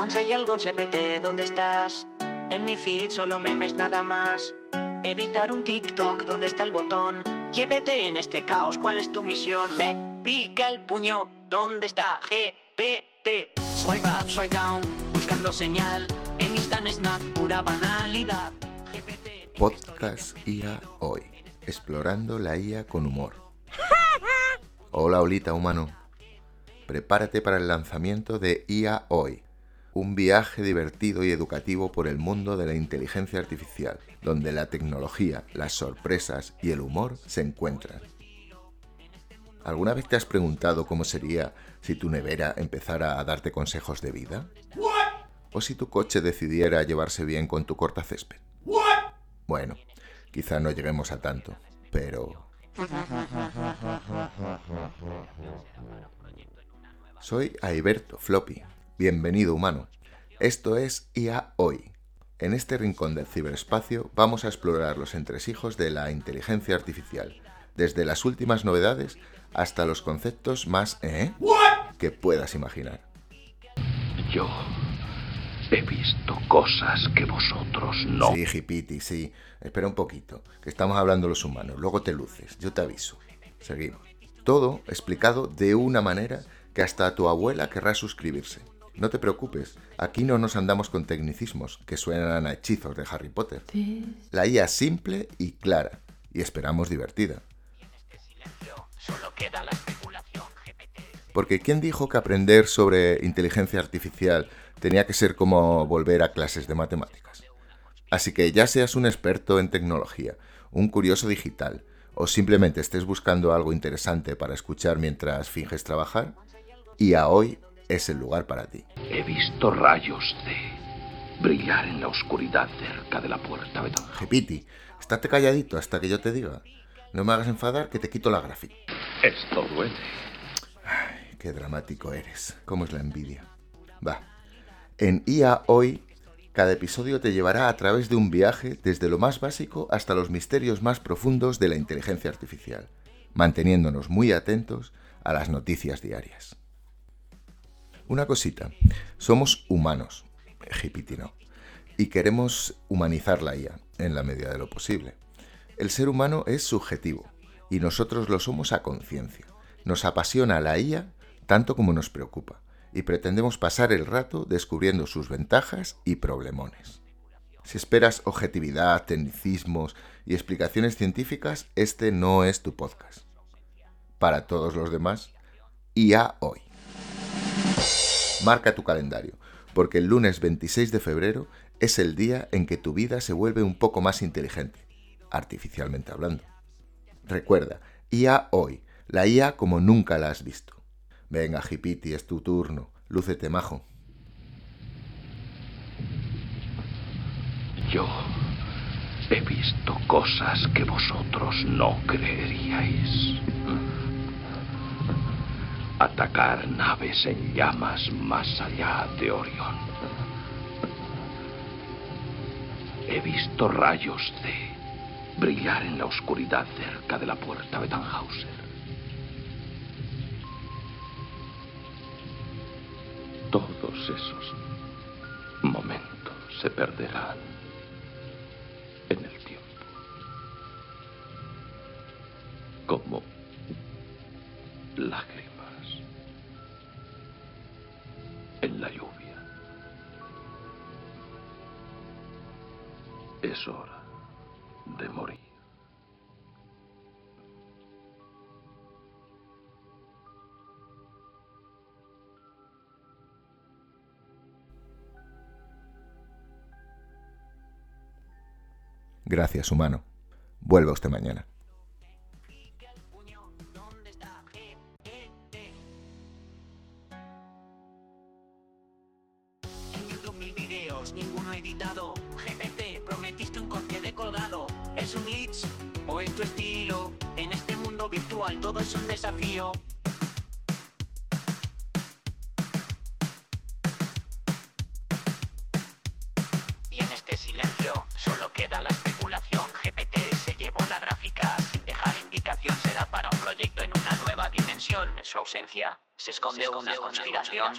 Once hay algo GPT, ¿dónde estás? En mi feed solo memes nada más. Editar un TikTok, ¿dónde está el botón? Llévete en este caos, ¿cuál es tu misión? Me pica el puño, ¿dónde está GPT? Soy up, soy down, buscando señal. En Instant Snap, pura banalidad. GPT, Podcast IA Hoy, explorando la IA con humor. Hola, Olita humano. Prepárate para el lanzamiento de IA Hoy, un viaje divertido y educativo por el mundo de la inteligencia artificial, donde la tecnología, las sorpresas y el humor se encuentran. ¿Alguna vez te has preguntado cómo sería si tu nevera empezara a darte consejos de vida? ¿O si tu coche decidiera llevarse bien con tu cortacésped? Bueno, quizá no lleguemos a tanto, pero... Soy Aiberto Floppy. Bienvenido humano. Esto es IA Hoy. En este rincón del ciberespacio vamos a explorar los entresijos de la inteligencia artificial, desde las últimas novedades hasta los conceptos más ¿eh? que puedas imaginar. Yo he visto cosas que vosotros no. Sí, Hipiti, sí. Espera un poquito, que estamos hablando los humanos. Luego te luces, yo te aviso. Seguimos. Todo explicado de una manera que hasta tu abuela querrá suscribirse. No te preocupes, aquí no nos andamos con tecnicismos que suenan a hechizos de Harry Potter. La IA simple y clara, y esperamos divertida. solo queda la especulación GPT. Porque ¿quién dijo que aprender sobre inteligencia artificial tenía que ser como volver a clases de matemáticas? Así que ya seas un experto en tecnología, un curioso digital, o simplemente estés buscando algo interesante para escuchar mientras finges trabajar, y a hoy es el lugar para ti. He visto rayos de brillar en la oscuridad cerca de la puerta Jepiti, estate calladito hasta que yo te diga. No me hagas enfadar que te quito la gráfica. Esto duele. Ay, qué dramático eres. ¿Cómo es la envidia? Va. En IA hoy, cada episodio te llevará a través de un viaje desde lo más básico hasta los misterios más profundos de la inteligencia artificial, manteniéndonos muy atentos a las noticias diarias. Una cosita, somos humanos, no, y queremos humanizar la IA en la medida de lo posible. El ser humano es subjetivo y nosotros lo somos a conciencia. Nos apasiona la IA tanto como nos preocupa y pretendemos pasar el rato descubriendo sus ventajas y problemones. Si esperas objetividad, tecnicismos y explicaciones científicas, este no es tu podcast. Para todos los demás, IA hoy. Marca tu calendario, porque el lunes 26 de febrero es el día en que tu vida se vuelve un poco más inteligente, artificialmente hablando. Recuerda, IA hoy, la IA como nunca la has visto. Venga, Hipiti, es tu turno. Lúcete, majo. Yo he visto cosas que vosotros no creeríais. Atacar naves en llamas más allá de Orión. He visto rayos de brillar en la oscuridad cerca de la puerta de Tannhauser. Todos esos momentos se perderán en el tiempo. Como lágrimas Es hora de morir. Gracias, humano. Vuelva usted mañana. Tu estilo? En este mundo virtual todo es un desafío. Y en este silencio solo queda la especulación. GPT se llevó la gráfica sin dejar indicación. Será para un proyecto en una nueva dimensión. En su ausencia se esconde una conspiración.